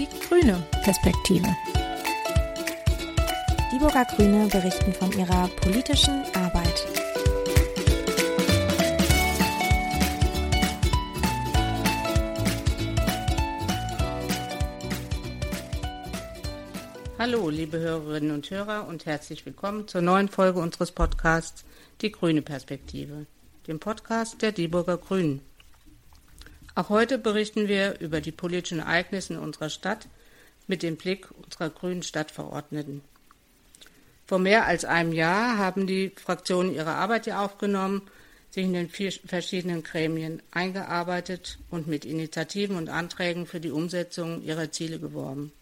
die grüne Perspektive. Die Burger Grüne berichten von ihrer politischen Arbeit. Hallo, liebe Hörerinnen und Hörer und herzlich willkommen zur neuen Folge unseres Podcasts Die grüne Perspektive, dem Podcast der Dieburger Grünen. Auch heute berichten wir über die politischen Ereignisse in unserer Stadt mit dem Blick unserer grünen Stadtverordneten. Vor mehr als einem Jahr haben die Fraktionen ihre Arbeit hier aufgenommen, sich in den verschiedenen Gremien eingearbeitet und mit Initiativen und Anträgen für die Umsetzung ihrer Ziele geworben.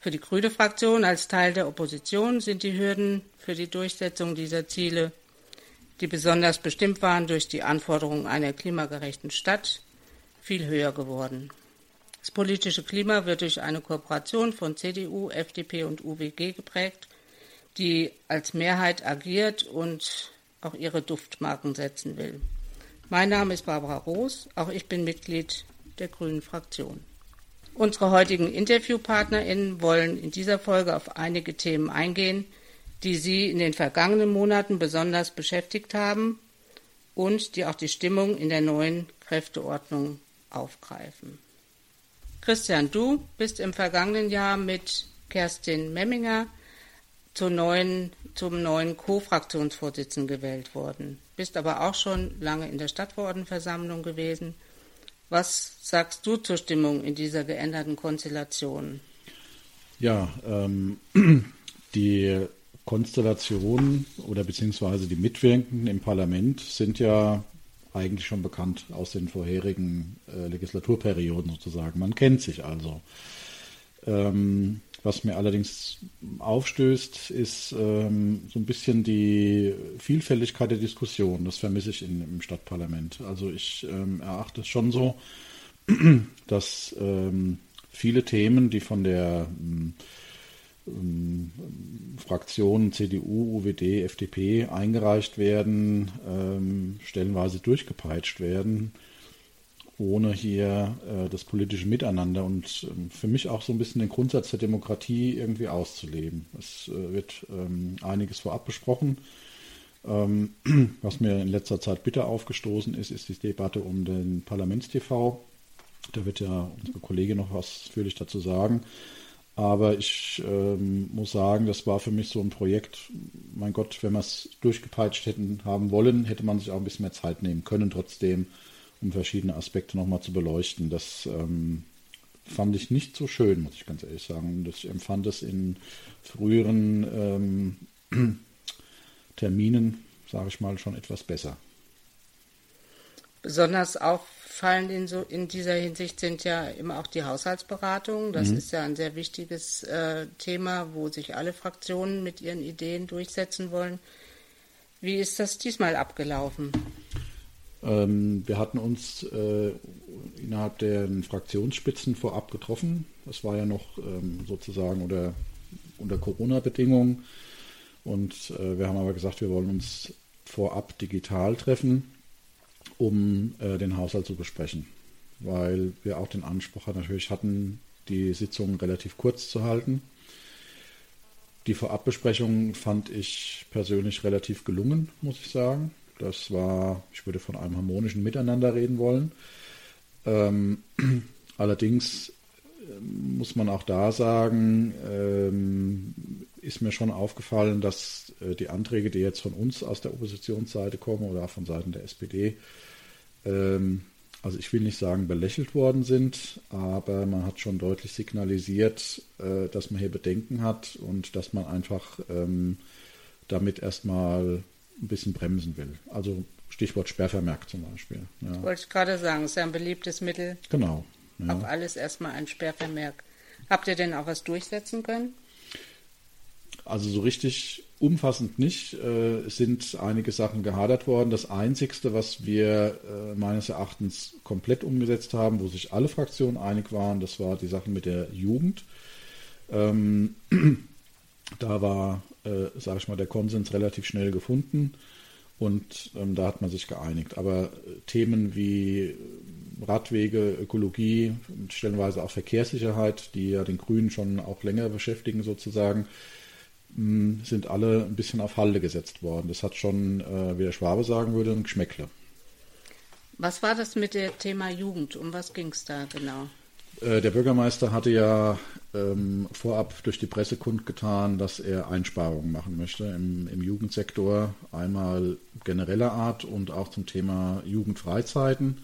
Für die Grüne Fraktion als Teil der Opposition sind die Hürden für die Durchsetzung dieser Ziele, die besonders bestimmt waren durch die Anforderungen einer klimagerechten Stadt, viel höher geworden. Das politische Klima wird durch eine Kooperation von CDU, FDP und UWG geprägt, die als Mehrheit agiert und auch ihre Duftmarken setzen will. Mein Name ist Barbara Roos, auch ich bin Mitglied der Grünen Fraktion. Unsere heutigen InterviewpartnerInnen wollen in dieser Folge auf einige Themen eingehen, die Sie in den vergangenen Monaten besonders beschäftigt haben und die auch die Stimmung in der neuen Kräfteordnung aufgreifen. Christian, du bist im vergangenen Jahr mit Kerstin Memminger neuen, zum neuen Co-Fraktionsvorsitzenden gewählt worden, bist aber auch schon lange in der Stadtverordnetenversammlung gewesen. Was sagst du zur Stimmung in dieser geänderten Konstellation? Ja, ähm, die Konstellation oder beziehungsweise die Mitwirkenden im Parlament sind ja eigentlich schon bekannt aus den vorherigen äh, Legislaturperioden sozusagen. Man kennt sich also. Ähm, was mir allerdings aufstößt, ist ähm, so ein bisschen die Vielfältigkeit der Diskussion. Das vermisse ich in, im Stadtparlament. Also ich ähm, erachte es schon so, dass ähm, viele Themen, die von der ähm, Fraktionen CDU, UWD, FDP eingereicht werden, ähm, stellenweise durchgepeitscht werden ohne hier äh, das politische Miteinander und ähm, für mich auch so ein bisschen den Grundsatz der Demokratie irgendwie auszuleben. Es äh, wird ähm, einiges vorab besprochen. Ähm, was mir in letzter Zeit bitter aufgestoßen ist, ist die Debatte um den Parlamentstv. Da wird ja unsere Kollegin noch was ausführlich dazu sagen. Aber ich ähm, muss sagen, das war für mich so ein Projekt. Mein Gott, wenn wir es durchgepeitscht hätten haben wollen, hätte man sich auch ein bisschen mehr Zeit nehmen können, trotzdem um verschiedene Aspekte nochmal zu beleuchten. Das ähm, fand ich nicht so schön, muss ich ganz ehrlich sagen. Ich empfand es in früheren ähm, Terminen, sage ich mal, schon etwas besser. Besonders auffallend in, so, in dieser Hinsicht sind ja immer auch die Haushaltsberatungen. Das mhm. ist ja ein sehr wichtiges äh, Thema, wo sich alle Fraktionen mit ihren Ideen durchsetzen wollen. Wie ist das diesmal abgelaufen? Ähm, wir hatten uns äh, innerhalb der Fraktionsspitzen vorab getroffen. Das war ja noch ähm, sozusagen unter, unter Corona-Bedingungen. Und äh, wir haben aber gesagt, wir wollen uns vorab digital treffen, um äh, den Haushalt zu besprechen. Weil wir auch den Anspruch natürlich hatten, die Sitzung relativ kurz zu halten. Die Vorabbesprechung fand ich persönlich relativ gelungen, muss ich sagen. Das war, ich würde von einem harmonischen Miteinander reden wollen. Ähm, allerdings ähm, muss man auch da sagen, ähm, ist mir schon aufgefallen, dass äh, die Anträge, die jetzt von uns aus der Oppositionsseite kommen oder auch von Seiten der SPD, ähm, also ich will nicht sagen belächelt worden sind, aber man hat schon deutlich signalisiert, äh, dass man hier Bedenken hat und dass man einfach ähm, damit erstmal ein bisschen bremsen will. Also Stichwort Sperrvermerk zum Beispiel. Ja. Wollte ich gerade sagen, ist ja ein beliebtes Mittel. Genau. Ja. Auf alles erstmal ein Sperrvermerk. Habt ihr denn auch was durchsetzen können? Also so richtig umfassend nicht. Äh, sind einige Sachen gehadert worden. Das Einzigste, was wir äh, meines Erachtens komplett umgesetzt haben, wo sich alle Fraktionen einig waren, das war die Sache mit der Jugend. Ähm, da war äh, sage ich mal, der Konsens relativ schnell gefunden und ähm, da hat man sich geeinigt. Aber äh, Themen wie Radwege, Ökologie, stellenweise auch Verkehrssicherheit, die ja den Grünen schon auch länger beschäftigen sozusagen, sind alle ein bisschen auf Halde gesetzt worden. Das hat schon, äh, wie der Schwabe sagen würde, ein Geschmäckle. Was war das mit dem Thema Jugend? Um was ging es da genau? Äh, der Bürgermeister hatte ja ähm, vorab durch die Presse kundgetan, dass er Einsparungen machen möchte im, im, Jugendsektor, einmal genereller Art und auch zum Thema Jugendfreizeiten.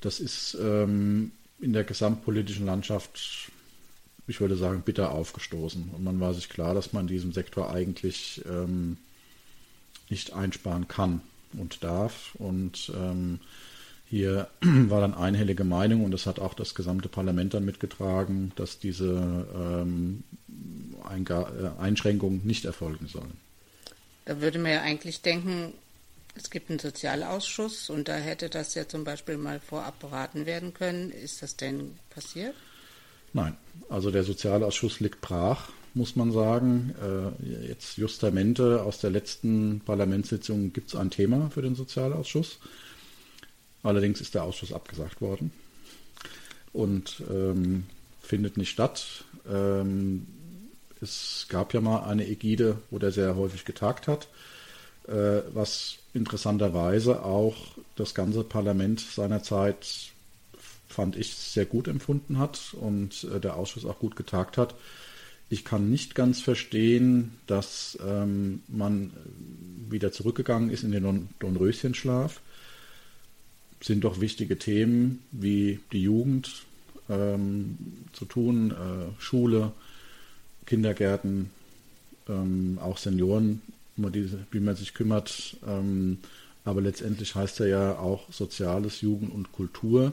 Das ist ähm, in der gesamtpolitischen Landschaft, ich würde sagen, bitter aufgestoßen. Und man war sich klar, dass man in diesem Sektor eigentlich ähm, nicht einsparen kann und darf. Und ähm, hier war dann einhellige Meinung und das hat auch das gesamte Parlament dann mitgetragen, dass diese ähm, äh, Einschränkungen nicht erfolgen sollen. Da würde man ja eigentlich denken, es gibt einen Sozialausschuss und da hätte das ja zum Beispiel mal vorab beraten werden können. Ist das denn passiert? Nein, also der Sozialausschuss liegt brach, muss man sagen. Äh, jetzt Justamente aus der letzten Parlamentssitzung gibt es ein Thema für den Sozialausschuss. Allerdings ist der Ausschuss abgesagt worden und ähm, findet nicht statt. Ähm, es gab ja mal eine Ägide, wo der sehr häufig getagt hat, äh, was interessanterweise auch das ganze Parlament seinerzeit, fand ich, sehr gut empfunden hat und äh, der Ausschuss auch gut getagt hat. Ich kann nicht ganz verstehen, dass ähm, man wieder zurückgegangen ist in den Dornröschenschlaf sind doch wichtige Themen wie die Jugend ähm, zu tun, äh, Schule, Kindergärten, ähm, auch Senioren, um die, wie man sich kümmert. Ähm, aber letztendlich heißt er ja auch Soziales, Jugend und Kultur.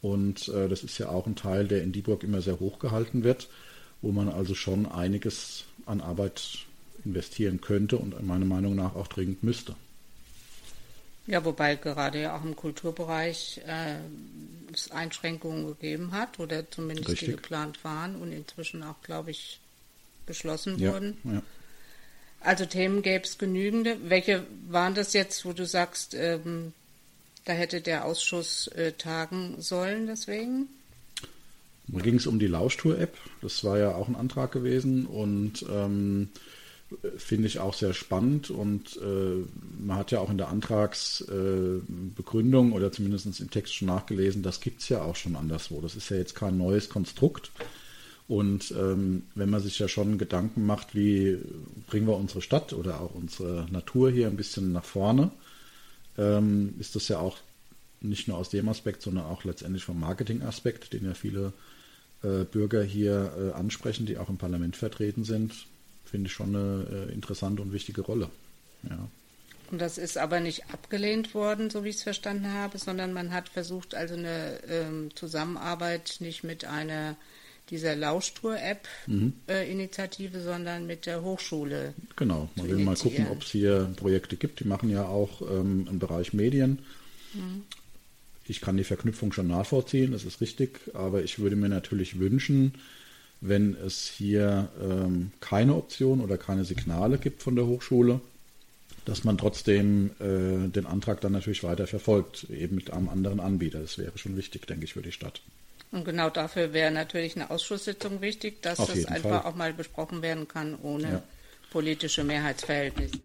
Und äh, das ist ja auch ein Teil, der in Dieburg immer sehr hoch gehalten wird, wo man also schon einiges an Arbeit investieren könnte und meiner Meinung nach auch dringend müsste. Ja, wobei gerade ja auch im Kulturbereich äh, es Einschränkungen gegeben hat oder zumindest Richtig. die geplant waren und inzwischen auch, glaube ich, beschlossen ja, wurden. Ja. Also Themen gäbe es genügende. Welche waren das jetzt, wo du sagst, ähm, da hätte der Ausschuss äh, tagen sollen deswegen? Da ging es um die Lauschtour-App. Das war ja auch ein Antrag gewesen und ähm, finde ich auch sehr spannend und äh, man hat ja auch in der Antragsbegründung äh, oder zumindest im Text schon nachgelesen, das gibt es ja auch schon anderswo. Das ist ja jetzt kein neues Konstrukt. Und ähm, wenn man sich ja schon Gedanken macht, wie bringen wir unsere Stadt oder auch unsere Natur hier ein bisschen nach vorne, ähm, ist das ja auch nicht nur aus dem Aspekt, sondern auch letztendlich vom Marketingaspekt, den ja viele äh, Bürger hier äh, ansprechen, die auch im Parlament vertreten sind, finde ich schon eine äh, interessante und wichtige Rolle. Ja. Und das ist aber nicht abgelehnt worden, so wie ich es verstanden habe, sondern man hat versucht, also eine ähm, Zusammenarbeit nicht mit einer dieser Lauschtour-App-Initiative, mhm. äh, sondern mit der Hochschule. Genau, man will mal gucken, ob es hier Projekte gibt. Die machen ja auch ähm, im Bereich Medien. Mhm. Ich kann die Verknüpfung schon nachvollziehen, das ist richtig, aber ich würde mir natürlich wünschen, wenn es hier ähm, keine Option oder keine Signale gibt von der Hochschule, dass man trotzdem äh, den Antrag dann natürlich weiter verfolgt, eben mit einem anderen Anbieter. Das wäre schon wichtig, denke ich, für die Stadt. Und genau dafür wäre natürlich eine Ausschusssitzung wichtig, dass das einfach Fall. auch mal besprochen werden kann ohne ja. politische Mehrheitsverhältnisse.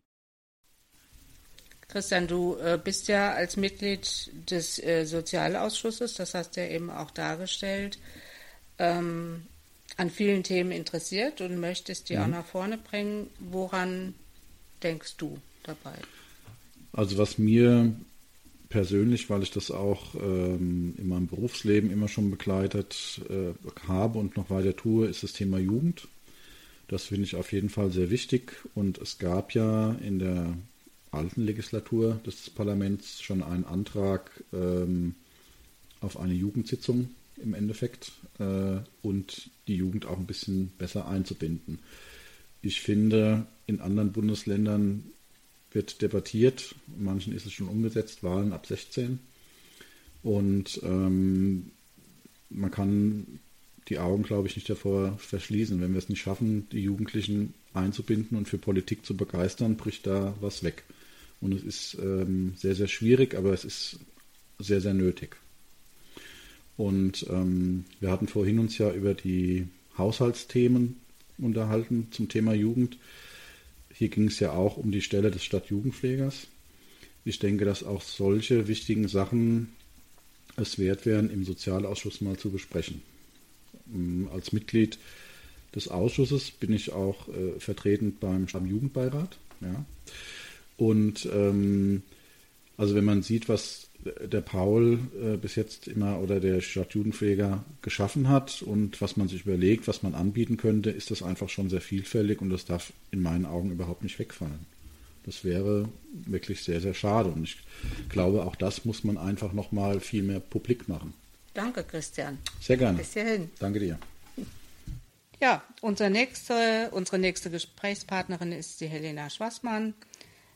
Christian, du äh, bist ja als Mitglied des äh, Sozialausschusses, das hast du ja eben auch dargestellt. Ähm, an vielen Themen interessiert und möchtest die mhm. auch nach vorne bringen. Woran denkst du dabei? Also was mir persönlich, weil ich das auch ähm, in meinem Berufsleben immer schon begleitet äh, habe und noch weiter tue, ist das Thema Jugend. Das finde ich auf jeden Fall sehr wichtig. Und es gab ja in der alten Legislatur des Parlaments schon einen Antrag ähm, auf eine Jugendsitzung im Endeffekt äh, und die Jugend auch ein bisschen besser einzubinden. Ich finde, in anderen Bundesländern wird debattiert, in manchen ist es schon umgesetzt, Wahlen ab 16. Und ähm, man kann die Augen, glaube ich, nicht davor verschließen. Wenn wir es nicht schaffen, die Jugendlichen einzubinden und für Politik zu begeistern, bricht da was weg. Und es ist ähm, sehr, sehr schwierig, aber es ist sehr, sehr nötig. Und ähm, wir hatten vorhin uns ja über die Haushaltsthemen unterhalten zum Thema Jugend. Hier ging es ja auch um die Stelle des Stadtjugendpflegers. Ich denke, dass auch solche wichtigen Sachen es wert wären, im Sozialausschuss mal zu besprechen. Ähm, als Mitglied des Ausschusses bin ich auch äh, vertretend beim Stammjugendbeirat. Ja. Und ähm, also wenn man sieht, was der Paul äh, bis jetzt immer oder der Stadtjugendpfleger geschaffen hat und was man sich überlegt, was man anbieten könnte, ist das einfach schon sehr vielfältig und das darf in meinen Augen überhaupt nicht wegfallen. Das wäre wirklich sehr, sehr schade und ich glaube, auch das muss man einfach nochmal viel mehr publik machen. Danke, Christian. Sehr gerne. Bis hierhin. Danke dir. Ja, unsere nächste, unsere nächste Gesprächspartnerin ist die Helena Schwassmann.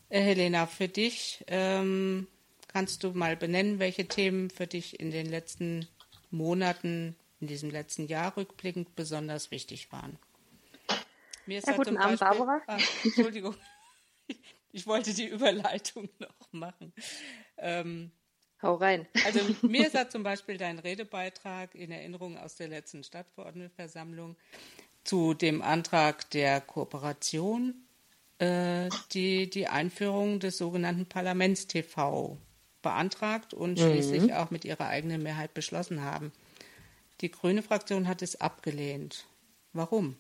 Äh, Helena, für dich ähm, kannst du mal benennen, welche Themen für dich in den letzten Monaten, in diesem letzten Jahr rückblickend besonders wichtig waren? Mir ist ja, halt guten Abend, Beispiel, Barbara. Ah, Entschuldigung, ich wollte die Überleitung noch machen. Ähm, Hau rein. Also mir ist ja zum Beispiel dein Redebeitrag in Erinnerung aus der letzten Stadtverordnetenversammlung zu dem Antrag der Kooperation, äh, die die Einführung des sogenannten Parlaments-TV beantragt und mhm. schließlich auch mit ihrer eigenen Mehrheit beschlossen haben. Die grüne Fraktion hat es abgelehnt. Warum?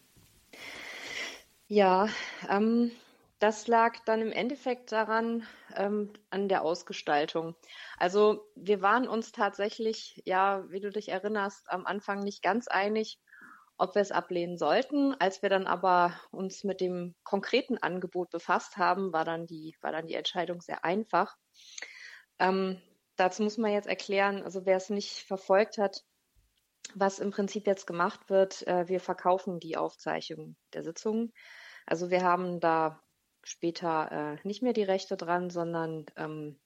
Ja, ähm, das lag dann im Endeffekt daran, ähm, an der Ausgestaltung. Also wir waren uns tatsächlich, ja, wie du dich erinnerst, am Anfang nicht ganz einig, ob wir es ablehnen sollten. Als wir dann aber uns mit dem konkreten Angebot befasst haben, war dann die, war dann die Entscheidung sehr einfach. Ähm, dazu muss man jetzt erklären, also wer es nicht verfolgt hat, was im Prinzip jetzt gemacht wird, äh, wir verkaufen die Aufzeichnung der Sitzungen. Also wir haben da später äh, nicht mehr die Rechte dran, sondern ähm,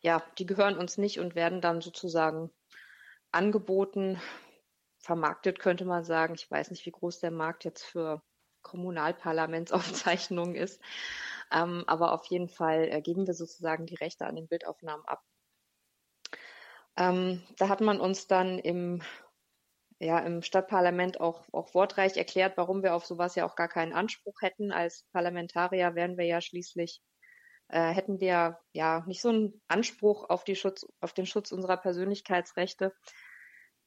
ja, die gehören uns nicht und werden dann sozusagen angeboten, vermarktet könnte man sagen. Ich weiß nicht, wie groß der Markt jetzt für Kommunalparlamentsaufzeichnungen ist. Ähm, aber auf jeden Fall äh, geben wir sozusagen die Rechte an den Bildaufnahmen ab. Ähm, da hat man uns dann im ja, im Stadtparlament auch, auch wortreich erklärt, warum wir auf sowas ja auch gar keinen Anspruch hätten. Als Parlamentarier wären wir ja schließlich, äh, hätten wir ja nicht so einen Anspruch auf, die Schutz, auf den Schutz unserer Persönlichkeitsrechte.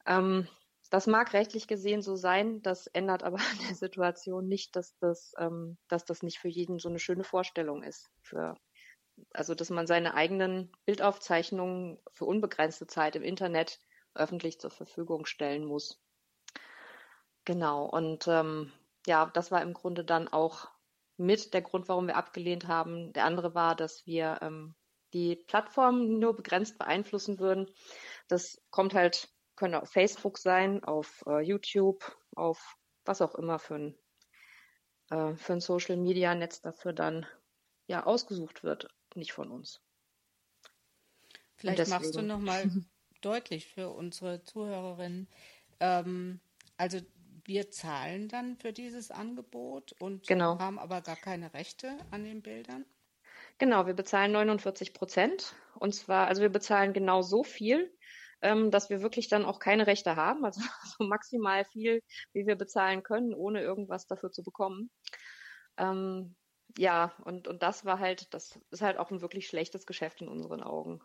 Ähm, das mag rechtlich gesehen so sein, das ändert aber an der Situation nicht, dass das, ähm, dass das nicht für jeden so eine schöne Vorstellung ist. Für, also, dass man seine eigenen Bildaufzeichnungen für unbegrenzte Zeit im Internet öffentlich zur Verfügung stellen muss. Genau, und ähm, ja, das war im Grunde dann auch mit der Grund, warum wir abgelehnt haben. Der andere war, dass wir ähm, die Plattform nur begrenzt beeinflussen würden. Das kommt halt können auf Facebook sein, auf äh, YouTube, auf was auch immer für ein, äh, für ein Social Media Netz dafür dann ja ausgesucht wird, nicht von uns. Vielleicht machst du nochmal deutlich für unsere Zuhörerinnen. Ähm, also wir zahlen dann für dieses Angebot und genau. haben aber gar keine Rechte an den Bildern. Genau, wir bezahlen 49 Prozent. Und zwar, also wir bezahlen genau so viel, ähm, dass wir wirklich dann auch keine Rechte haben, also so maximal viel, wie wir bezahlen können, ohne irgendwas dafür zu bekommen. Ähm, ja, und, und das war halt, das ist halt auch ein wirklich schlechtes Geschäft in unseren Augen.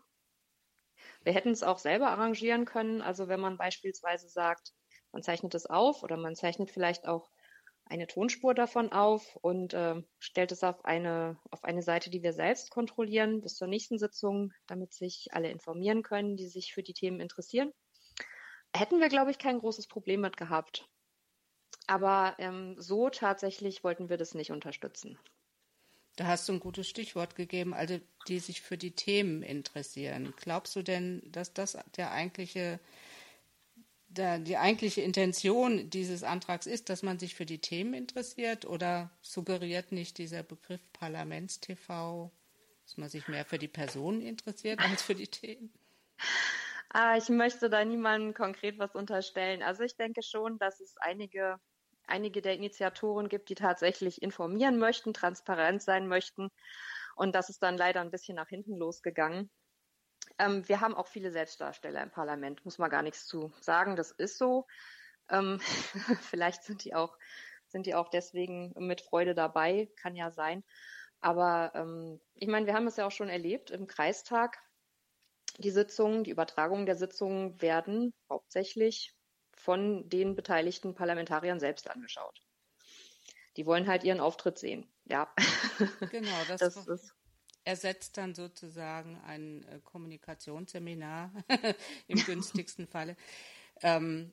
Wir hätten es auch selber arrangieren können, also wenn man beispielsweise sagt, man zeichnet es auf oder man zeichnet vielleicht auch eine Tonspur davon auf und äh, stellt es auf eine, auf eine Seite, die wir selbst kontrollieren, bis zur nächsten Sitzung, damit sich alle informieren können, die sich für die Themen interessieren. Hätten wir, glaube ich, kein großes Problem mit gehabt. Aber ähm, so tatsächlich wollten wir das nicht unterstützen. Da hast du ein gutes Stichwort gegeben, also die sich für die Themen interessieren. Glaubst du denn, dass das der eigentliche die eigentliche Intention dieses Antrags ist, dass man sich für die Themen interessiert oder suggeriert nicht dieser Begriff Parlaments-TV, dass man sich mehr für die Personen interessiert als für die Themen? Ah, ich möchte da niemandem konkret was unterstellen. Also ich denke schon, dass es einige, einige der Initiatoren gibt, die tatsächlich informieren möchten, transparent sein möchten. Und das ist dann leider ein bisschen nach hinten losgegangen. Ähm, wir haben auch viele Selbstdarsteller im Parlament, muss man gar nichts zu sagen. Das ist so. Ähm, vielleicht sind die auch, sind die auch deswegen mit Freude dabei, kann ja sein. Aber ähm, ich meine, wir haben es ja auch schon erlebt im Kreistag. Die Sitzungen, die Übertragungen der Sitzungen werden hauptsächlich von den beteiligten Parlamentariern selbst angeschaut. Die wollen halt ihren Auftritt sehen. Ja. Genau, das, das ist ersetzt dann sozusagen ein äh, Kommunikationsseminar im günstigsten Falle. Ähm,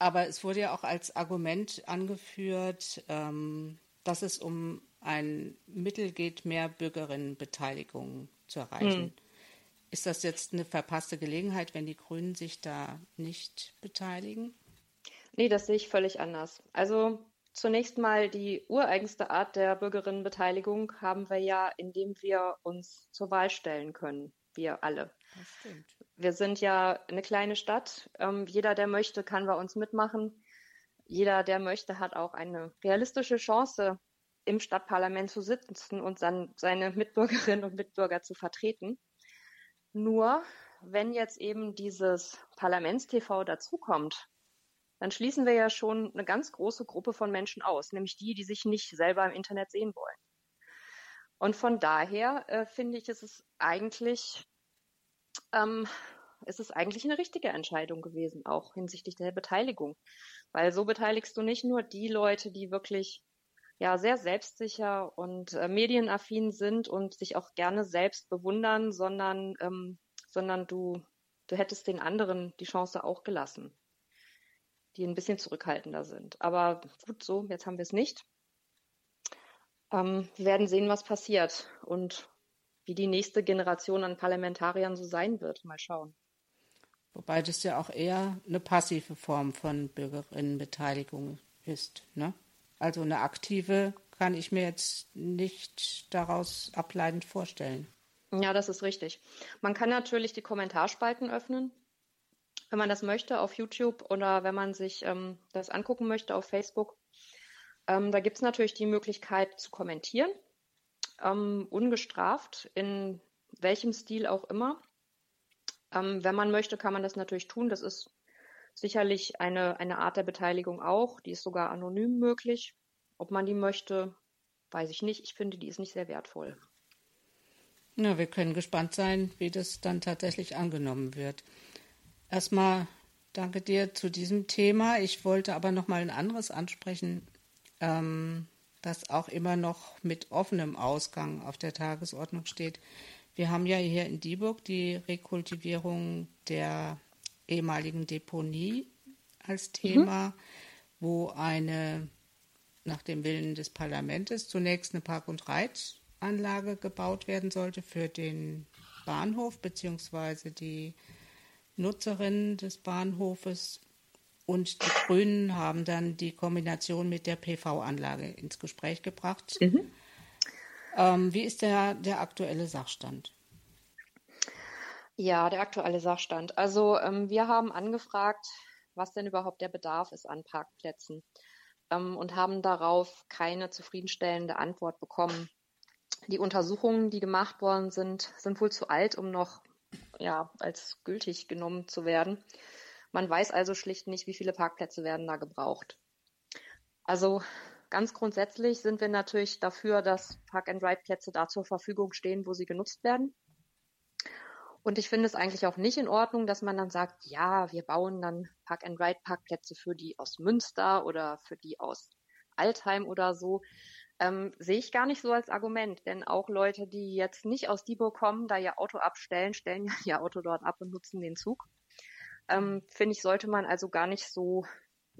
aber es wurde ja auch als Argument angeführt, ähm, dass es um ein Mittel geht, mehr Bürgerinnenbeteiligung zu erreichen. Hm. Ist das jetzt eine verpasste Gelegenheit, wenn die Grünen sich da nicht beteiligen? Nee, das sehe ich völlig anders. Also zunächst mal die ureigenste Art der Bürgerinnenbeteiligung haben wir ja, indem wir uns zur Wahl stellen können. Wir alle. Das stimmt. Wir sind ja eine kleine Stadt. Ähm, jeder, der möchte, kann bei uns mitmachen. Jeder, der möchte, hat auch eine realistische Chance, im Stadtparlament zu sitzen und dann seine Mitbürgerinnen und Mitbürger zu vertreten. Nur wenn jetzt eben dieses Parlamentstv dazukommt, dann schließen wir ja schon eine ganz große Gruppe von Menschen aus, nämlich die, die sich nicht selber im Internet sehen wollen. Und von daher äh, finde ich, ist es eigentlich, ähm, ist es eigentlich eine richtige Entscheidung gewesen, auch hinsichtlich der Beteiligung. Weil so beteiligst du nicht nur die Leute, die wirklich ja sehr selbstsicher und äh, medienaffin sind und sich auch gerne selbst bewundern, sondern ähm, sondern du du hättest den anderen die Chance auch gelassen, die ein bisschen zurückhaltender sind. Aber gut so, jetzt haben wir es nicht. Ähm, wir werden sehen, was passiert und wie die nächste Generation an Parlamentariern so sein wird. Mal schauen. Wobei das ja auch eher eine passive Form von Bürgerinnenbeteiligung ist, ne? Also eine aktive kann ich mir jetzt nicht daraus ableitend vorstellen. Ja, das ist richtig. Man kann natürlich die Kommentarspalten öffnen, wenn man das möchte, auf YouTube oder wenn man sich ähm, das angucken möchte auf Facebook. Ähm, da gibt es natürlich die Möglichkeit zu kommentieren, ähm, ungestraft, in welchem Stil auch immer. Ähm, wenn man möchte, kann man das natürlich tun. Das ist sicherlich eine, eine Art der Beteiligung auch. Die ist sogar anonym möglich. Ob man die möchte, weiß ich nicht. Ich finde, die ist nicht sehr wertvoll. Na, wir können gespannt sein, wie das dann tatsächlich angenommen wird. Erstmal danke dir zu diesem Thema. Ich wollte aber noch mal ein anderes ansprechen, ähm, das auch immer noch mit offenem Ausgang auf der Tagesordnung steht. Wir haben ja hier in Dieburg die Rekultivierung der ehemaligen Deponie als mhm. Thema, mhm. wo eine nach dem Willen des Parlaments zunächst eine Park- und Reitanlage gebaut werden sollte für den Bahnhof bzw. die Nutzerinnen des Bahnhofes. Und die Grünen haben dann die Kombination mit der PV-Anlage ins Gespräch gebracht. Mhm. Ähm, wie ist der, der aktuelle Sachstand? Ja, der aktuelle Sachstand. Also ähm, wir haben angefragt, was denn überhaupt der Bedarf ist an Parkplätzen ähm, und haben darauf keine zufriedenstellende Antwort bekommen. Die Untersuchungen, die gemacht worden sind, sind wohl zu alt, um noch ja, als gültig genommen zu werden. Man weiß also schlicht nicht, wie viele Parkplätze werden da gebraucht. Also ganz grundsätzlich sind wir natürlich dafür, dass Park-and-Ride-Plätze da zur Verfügung stehen, wo sie genutzt werden. Und ich finde es eigentlich auch nicht in Ordnung, dass man dann sagt, ja, wir bauen dann Park-and-Ride-Parkplätze für die aus Münster oder für die aus Altheim oder so. Ähm, sehe ich gar nicht so als Argument, denn auch Leute, die jetzt nicht aus Dieburg kommen, da ihr Auto abstellen, stellen ja ihr Auto dort ab und nutzen den Zug. Ähm, finde ich, sollte man also gar nicht so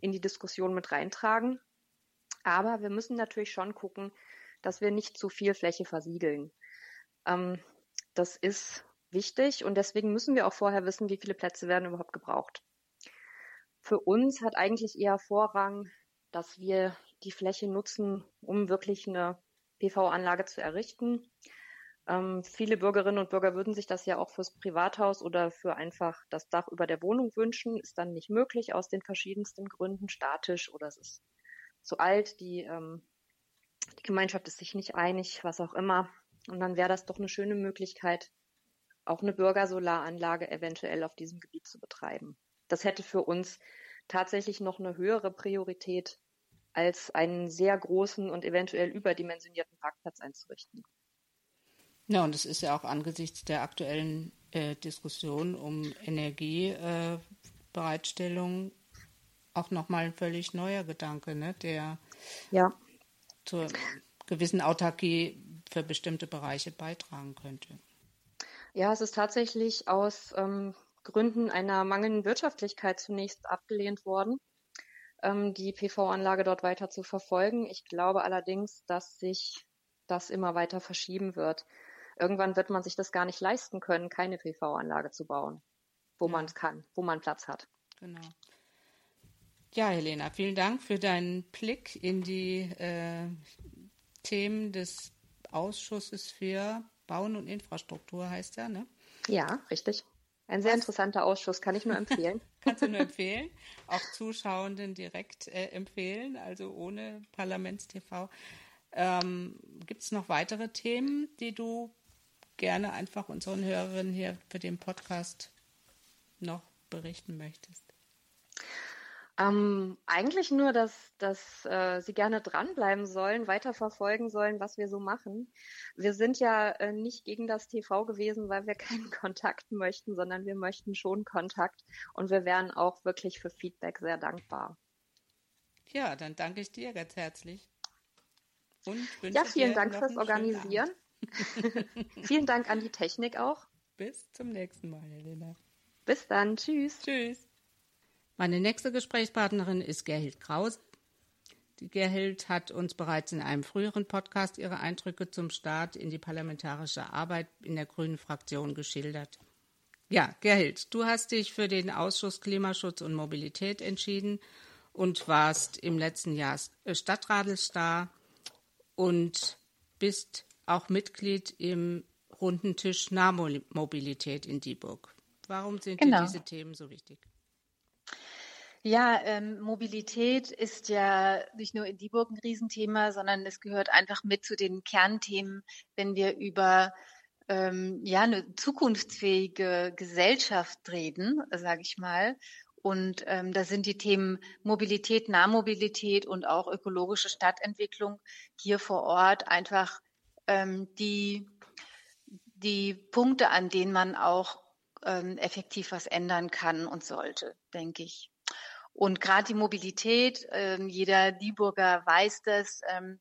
in die Diskussion mit reintragen. Aber wir müssen natürlich schon gucken, dass wir nicht zu viel Fläche versiegeln. Ähm, das ist wichtig und deswegen müssen wir auch vorher wissen, wie viele Plätze werden überhaupt gebraucht. Für uns hat eigentlich eher Vorrang, dass wir die Fläche nutzen, um wirklich eine PV-Anlage zu errichten. Ähm, viele Bürgerinnen und Bürger würden sich das ja auch fürs Privathaus oder für einfach das Dach über der Wohnung wünschen. Ist dann nicht möglich aus den verschiedensten Gründen, statisch oder es ist zu alt, die, ähm, die Gemeinschaft ist sich nicht einig, was auch immer. Und dann wäre das doch eine schöne Möglichkeit, auch eine Bürgersolaranlage eventuell auf diesem Gebiet zu betreiben. Das hätte für uns tatsächlich noch eine höhere Priorität als einen sehr großen und eventuell überdimensionierten Parkplatz einzurichten. Ja, und es ist ja auch angesichts der aktuellen äh, Diskussion um Energiebereitstellung äh, auch nochmal ein völlig neuer Gedanke, ne, der ja. zur gewissen Autarkie für bestimmte Bereiche beitragen könnte. Ja, es ist tatsächlich aus ähm, Gründen einer mangelnden Wirtschaftlichkeit zunächst abgelehnt worden, ähm, die PV-Anlage dort weiter zu verfolgen. Ich glaube allerdings, dass sich das immer weiter verschieben wird. Irgendwann wird man sich das gar nicht leisten können, keine PV-Anlage zu bauen, wo man es kann, wo man Platz hat. Genau. Ja, Helena, vielen Dank für deinen Blick in die äh, Themen des Ausschusses für Bauen und Infrastruktur, heißt er, ne? Ja, richtig. Ein sehr interessanter Ausschuss, kann ich nur empfehlen. Kannst du nur empfehlen. Auch Zuschauenden direkt äh, empfehlen, also ohne Parlamentstv. Ähm, Gibt es noch weitere Themen, die du gerne einfach unseren Hörerinnen hier für den Podcast noch berichten möchtest? Ähm, eigentlich nur, dass, dass äh, Sie gerne dranbleiben sollen, weiterverfolgen sollen, was wir so machen. Wir sind ja äh, nicht gegen das TV gewesen, weil wir keinen Kontakt möchten, sondern wir möchten schon Kontakt und wir wären auch wirklich für Feedback sehr dankbar. Ja, dann danke ich dir ganz herzlich. Und wünsche ja, vielen Dank fürs Organisieren. vielen Dank an die Technik auch. Bis zum nächsten Mal, Helena. Bis dann. Tschüss. Tschüss. Meine nächste Gesprächspartnerin ist Gerhild Krause. Die Gerhild hat uns bereits in einem früheren Podcast ihre Eindrücke zum Start in die parlamentarische Arbeit in der Grünen Fraktion geschildert. Ja, Gerhild, du hast dich für den Ausschuss Klimaschutz und Mobilität entschieden und warst im letzten Jahr Stadtradelstar und bist auch Mitglied im runden Tisch Nahmobilität in Dieburg. Warum sind genau. dir diese Themen so wichtig? Ja, ähm, Mobilität ist ja nicht nur in Dieburg ein Riesenthema, sondern es gehört einfach mit zu den Kernthemen, wenn wir über ähm, ja eine zukunftsfähige Gesellschaft reden, sage ich mal. Und ähm, da sind die Themen Mobilität, Nahmobilität und auch ökologische Stadtentwicklung hier vor Ort einfach ähm, die, die Punkte, an denen man auch ähm, effektiv was ändern kann und sollte, denke ich. Und gerade die Mobilität, ähm, jeder Dieburger weiß das, ähm,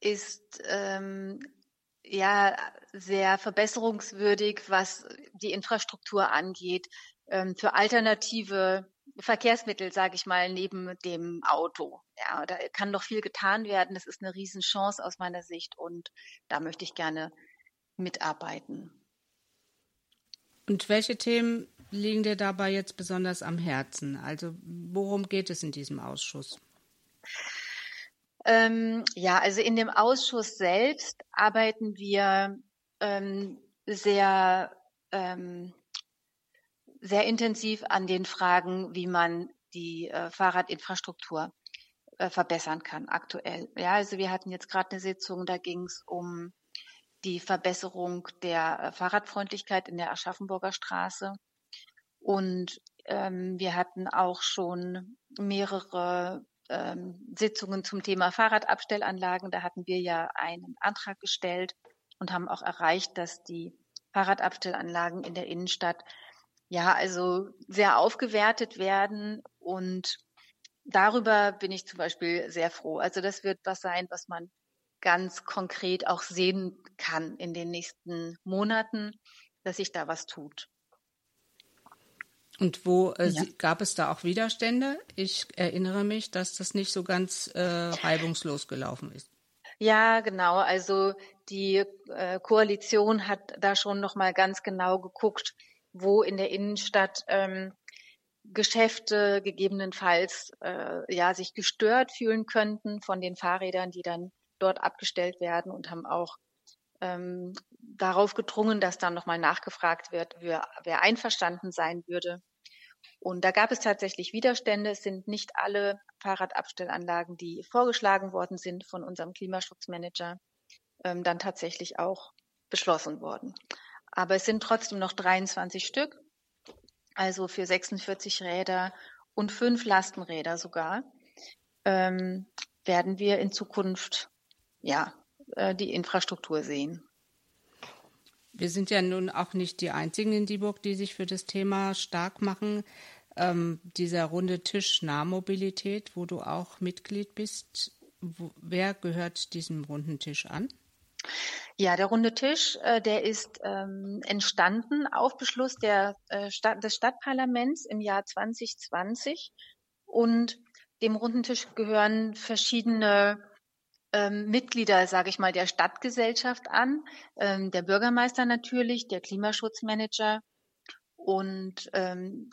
ist ähm, ja sehr verbesserungswürdig, was die Infrastruktur angeht, ähm, für alternative Verkehrsmittel, sage ich mal, neben dem Auto. Ja, da kann noch viel getan werden. Das ist eine Riesenchance aus meiner Sicht und da möchte ich gerne mitarbeiten. Und welche Themen liegen dir dabei jetzt besonders am Herzen? Also worum geht es in diesem Ausschuss? Ähm, ja, also in dem Ausschuss selbst arbeiten wir ähm, sehr, ähm, sehr intensiv an den Fragen, wie man die äh, Fahrradinfrastruktur äh, verbessern kann aktuell. Ja, also wir hatten jetzt gerade eine Sitzung, da ging es um die Verbesserung der äh, Fahrradfreundlichkeit in der Aschaffenburger Straße. Und ähm, wir hatten auch schon mehrere ähm, Sitzungen zum Thema Fahrradabstellanlagen. Da hatten wir ja einen Antrag gestellt und haben auch erreicht, dass die Fahrradabstellanlagen in der Innenstadt ja also sehr aufgewertet werden und darüber bin ich zum Beispiel sehr froh. Also das wird was sein, was man ganz konkret auch sehen kann in den nächsten Monaten, dass sich da was tut. Und wo äh, ja. gab es da auch Widerstände? Ich erinnere mich, dass das nicht so ganz äh, reibungslos gelaufen ist. Ja, genau. Also die äh, Koalition hat da schon noch mal ganz genau geguckt, wo in der Innenstadt ähm, Geschäfte gegebenenfalls äh, ja sich gestört fühlen könnten von den Fahrrädern, die dann dort abgestellt werden und haben auch ähm, darauf gedrungen, dass dann nochmal nachgefragt wird, wer, wer einverstanden sein würde. Und da gab es tatsächlich Widerstände. Es sind nicht alle Fahrradabstellanlagen, die vorgeschlagen worden sind von unserem Klimaschutzmanager, ähm, dann tatsächlich auch beschlossen worden. Aber es sind trotzdem noch 23 Stück, also für 46 Räder und fünf Lastenräder sogar, ähm, werden wir in Zukunft ja äh, die Infrastruktur sehen. Wir sind ja nun auch nicht die einzigen in Dieburg, die sich für das Thema stark machen. Ähm, dieser runde Tisch Nahmobilität, wo du auch Mitglied bist, wo, wer gehört diesem runden Tisch an? Ja, der runde Tisch, äh, der ist ähm, entstanden auf Beschluss der, äh, Stadt, des Stadtparlaments im Jahr 2020 und dem runden Tisch gehören verschiedene ähm, Mitglieder, sage ich mal, der Stadtgesellschaft an, ähm, der Bürgermeister natürlich, der Klimaschutzmanager und ähm,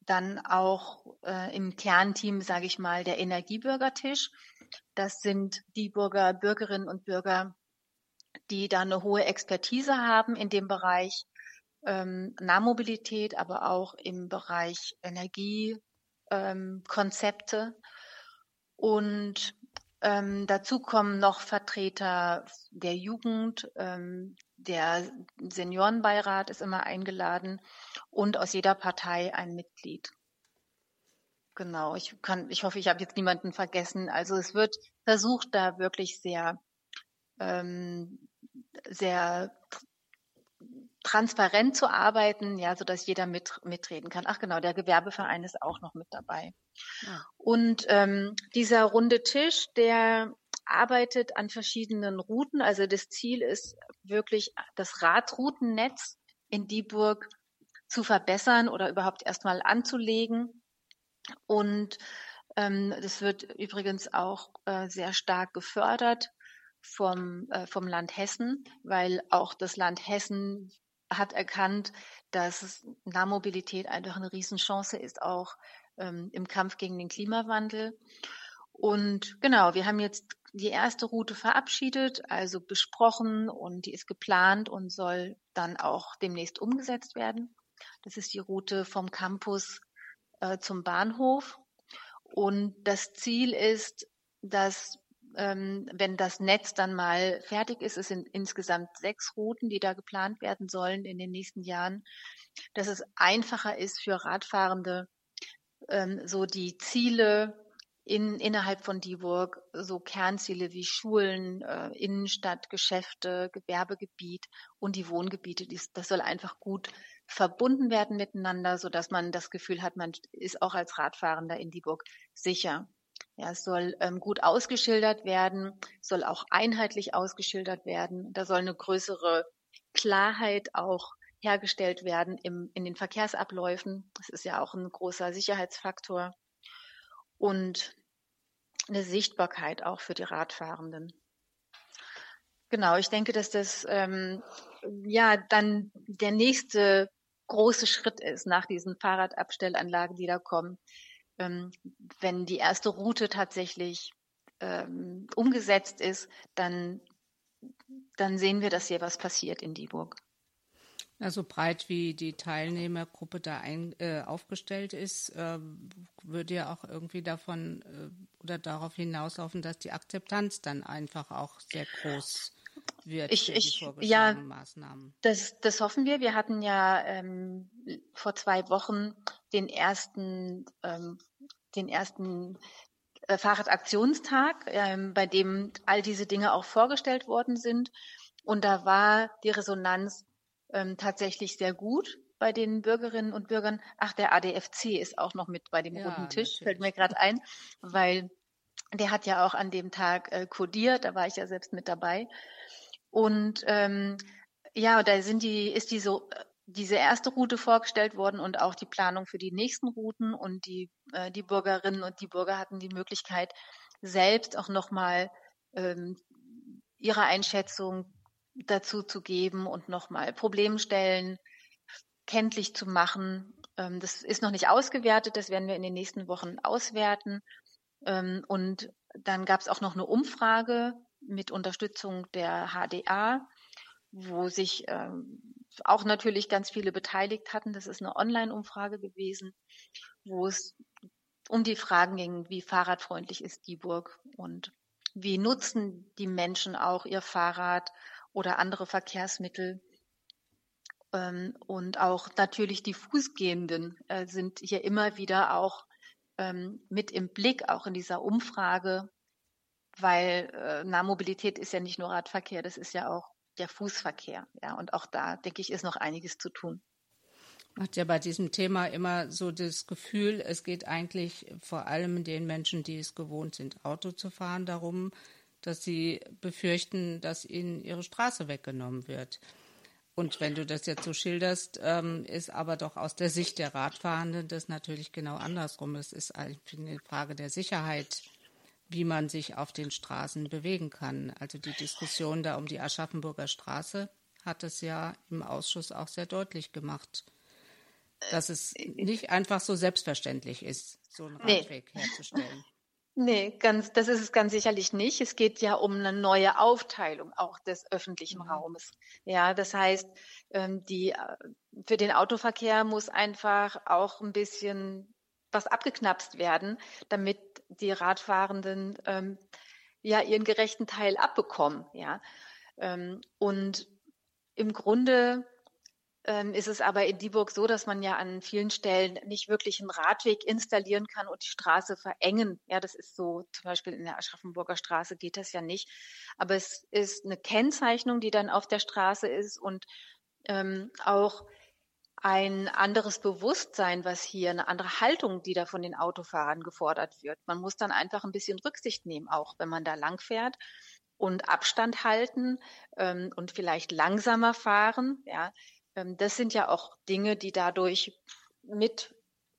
dann auch äh, im Kernteam, sage ich mal, der Energiebürgertisch. Das sind die Bürger, Bürgerinnen und Bürger, die da eine hohe Expertise haben in dem Bereich ähm, Nahmobilität, aber auch im Bereich Energiekonzepte. Ähm, und ähm, dazu kommen noch Vertreter der Jugend, ähm, der Seniorenbeirat ist immer eingeladen und aus jeder Partei ein Mitglied. Genau, ich kann, ich hoffe, ich habe jetzt niemanden vergessen. Also es wird versucht, da wirklich sehr, ähm, sehr transparent zu arbeiten, ja, so dass jeder mit, mitreden kann. Ach genau, der Gewerbeverein ist auch noch mit dabei. Und ähm, dieser runde Tisch, der arbeitet an verschiedenen Routen. Also das Ziel ist wirklich das Radroutennetz in Dieburg zu verbessern oder überhaupt erstmal anzulegen. Und ähm, das wird übrigens auch äh, sehr stark gefördert vom, äh, vom Land Hessen, weil auch das Land Hessen hat erkannt, dass Nahmobilität einfach eine Riesenchance ist, auch ähm, im Kampf gegen den Klimawandel. Und genau, wir haben jetzt die erste Route verabschiedet, also besprochen und die ist geplant und soll dann auch demnächst umgesetzt werden. Das ist die Route vom Campus äh, zum Bahnhof. Und das Ziel ist, dass ähm, wenn das Netz dann mal fertig ist, es sind insgesamt sechs Routen, die da geplant werden sollen in den nächsten Jahren, dass es einfacher ist für Radfahrende, ähm, so die Ziele in, innerhalb von Dieburg, so Kernziele wie Schulen, äh, Innenstadt, Geschäfte, Gewerbegebiet und die Wohngebiete, dies, das soll einfach gut verbunden werden miteinander, so dass man das Gefühl hat, man ist auch als Radfahrender in Dieburg sicher. Ja, es soll ähm, gut ausgeschildert werden, soll auch einheitlich ausgeschildert werden. Da soll eine größere Klarheit auch hergestellt werden im, in den Verkehrsabläufen. Das ist ja auch ein großer Sicherheitsfaktor. Und eine Sichtbarkeit auch für die Radfahrenden. Genau, ich denke, dass das ähm, ja dann der nächste große Schritt ist nach diesen Fahrradabstellanlagen, die da kommen, ähm, wenn die erste Route tatsächlich ähm, umgesetzt ist, dann, dann sehen wir, dass hier was passiert in Dieburg. Also breit wie die Teilnehmergruppe da ein, äh, aufgestellt ist, äh, würde ja auch irgendwie davon äh, oder darauf hinauslaufen, dass die Akzeptanz dann einfach auch sehr groß wird ich, für ich, die ja, Maßnahmen. Das, das hoffen wir. Wir hatten ja ähm, vor zwei Wochen den ersten, ähm, den ersten äh, Fahrradaktionstag, ähm, bei dem all diese Dinge auch vorgestellt worden sind. Und da war die Resonanz ähm, tatsächlich sehr gut bei den Bürgerinnen und Bürgern. Ach, der ADFC ist auch noch mit bei dem ja, runden Tisch, natürlich. fällt mir gerade ein, weil der hat ja auch an dem Tag äh, kodiert, da war ich ja selbst mit dabei. Und ähm, ja, da sind die, ist die so diese erste Route vorgestellt worden und auch die Planung für die nächsten Routen und die, äh, die Bürgerinnen und die Bürger hatten die Möglichkeit, selbst auch nochmal ähm, ihre Einschätzung dazu zu geben und nochmal Problemstellen kenntlich zu machen. Ähm, das ist noch nicht ausgewertet, das werden wir in den nächsten Wochen auswerten. Ähm, und dann gab es auch noch eine Umfrage mit Unterstützung der HDA, wo sich ähm, auch natürlich ganz viele beteiligt hatten. Das ist eine Online-Umfrage gewesen, wo es um die Fragen ging, wie fahrradfreundlich ist Dieburg und wie nutzen die Menschen auch ihr Fahrrad oder andere Verkehrsmittel. Ähm, und auch natürlich die Fußgehenden äh, sind hier immer wieder auch ähm, mit im Blick, auch in dieser Umfrage, weil äh, Nahmobilität ist ja nicht nur Radverkehr, das ist ja auch der Fußverkehr. Ja, und auch da, denke ich, ist noch einiges zu tun. Man hat ja bei diesem Thema immer so das Gefühl, es geht eigentlich vor allem den Menschen, die es gewohnt sind, Auto zu fahren, darum, dass sie befürchten, dass ihnen ihre Straße weggenommen wird. Und wenn du das jetzt so schilderst, ähm, ist aber doch aus der Sicht der Radfahrenden das natürlich genau andersrum. Es ist eine Frage der Sicherheit, wie man sich auf den Straßen bewegen kann. Also die Diskussion da um die Aschaffenburger Straße hat es ja im Ausschuss auch sehr deutlich gemacht, dass es nicht einfach so selbstverständlich ist, so einen Radweg nee. herzustellen. Nee, ganz, das ist es ganz sicherlich nicht. Es geht ja um eine neue Aufteilung auch des öffentlichen mhm. Raumes. Ja, das heißt, ähm, die, äh, für den Autoverkehr muss einfach auch ein bisschen was abgeknapst werden, damit die Radfahrenden ähm, ja ihren gerechten Teil abbekommen. Ja, ähm, und im Grunde ähm, ist es aber in Dieburg so, dass man ja an vielen Stellen nicht wirklich einen Radweg installieren kann und die Straße verengen. Ja, das ist so, zum Beispiel in der Aschaffenburger Straße geht das ja nicht. Aber es ist eine Kennzeichnung, die dann auf der Straße ist und ähm, auch ein anderes Bewusstsein, was hier, eine andere Haltung, die da von den Autofahrern gefordert wird. Man muss dann einfach ein bisschen Rücksicht nehmen, auch wenn man da lang fährt und Abstand halten ähm, und vielleicht langsamer fahren. Ja, das sind ja auch Dinge, die dadurch mit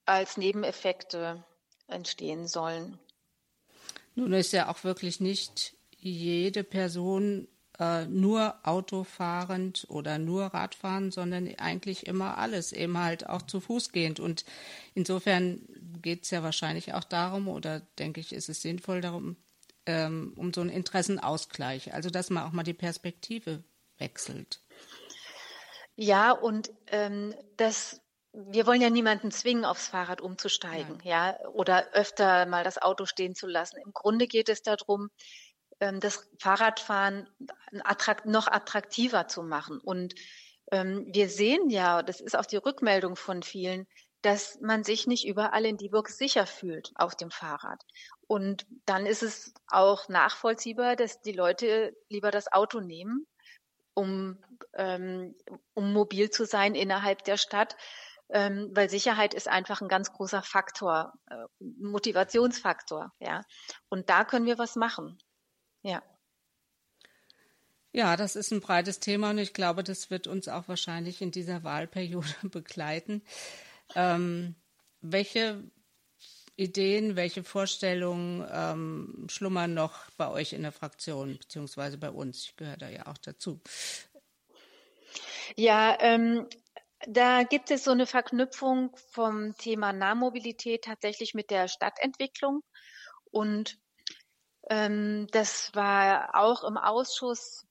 als Nebeneffekte entstehen sollen. Nun ist ja auch wirklich nicht jede Person äh, nur autofahrend oder nur Radfahren, sondern eigentlich immer alles, eben halt auch zu Fuß gehend. Und insofern geht es ja wahrscheinlich auch darum, oder denke ich, ist es sinnvoll darum, ähm, um so einen Interessenausgleich, also dass man auch mal die Perspektive wechselt. Ja, und ähm, das wir wollen ja niemanden zwingen, aufs Fahrrad umzusteigen, Nein. ja, oder öfter mal das Auto stehen zu lassen. Im Grunde geht es darum, ähm, das Fahrradfahren noch attraktiver zu machen. Und ähm, wir sehen ja, das ist auch die Rückmeldung von vielen, dass man sich nicht überall in Dieburg sicher fühlt auf dem Fahrrad. Und dann ist es auch nachvollziehbar, dass die Leute lieber das Auto nehmen, um, ähm, um mobil zu sein innerhalb der Stadt, ähm, weil Sicherheit ist einfach ein ganz großer Faktor, äh, Motivationsfaktor, ja. Und da können wir was machen, ja. Ja, das ist ein breites Thema und ich glaube, das wird uns auch wahrscheinlich in dieser Wahlperiode begleiten. Ähm, welche Ideen, welche Vorstellungen ähm, schlummern noch bei euch in der Fraktion, beziehungsweise bei uns? Ich gehöre da ja auch dazu. Ja, ähm, da gibt es so eine Verknüpfung vom Thema Nahmobilität tatsächlich mit der Stadtentwicklung. Und ähm, das war auch im Ausschuss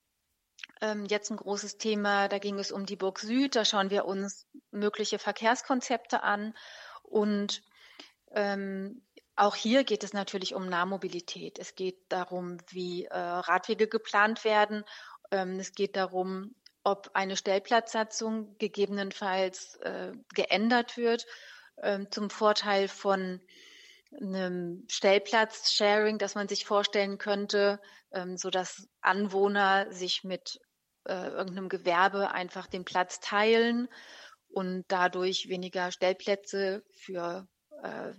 ähm, jetzt ein großes Thema. Da ging es um die Burg Süd. Da schauen wir uns mögliche Verkehrskonzepte an. Und ähm, auch hier geht es natürlich um Nahmobilität. Es geht darum, wie äh, Radwege geplant werden. Ähm, es geht darum, ob eine Stellplatzsatzung gegebenenfalls äh, geändert wird äh, zum Vorteil von einem Stellplatz-Sharing, das man sich vorstellen könnte, ähm, so Anwohner sich mit äh, irgendeinem Gewerbe einfach den Platz teilen und dadurch weniger Stellplätze für äh,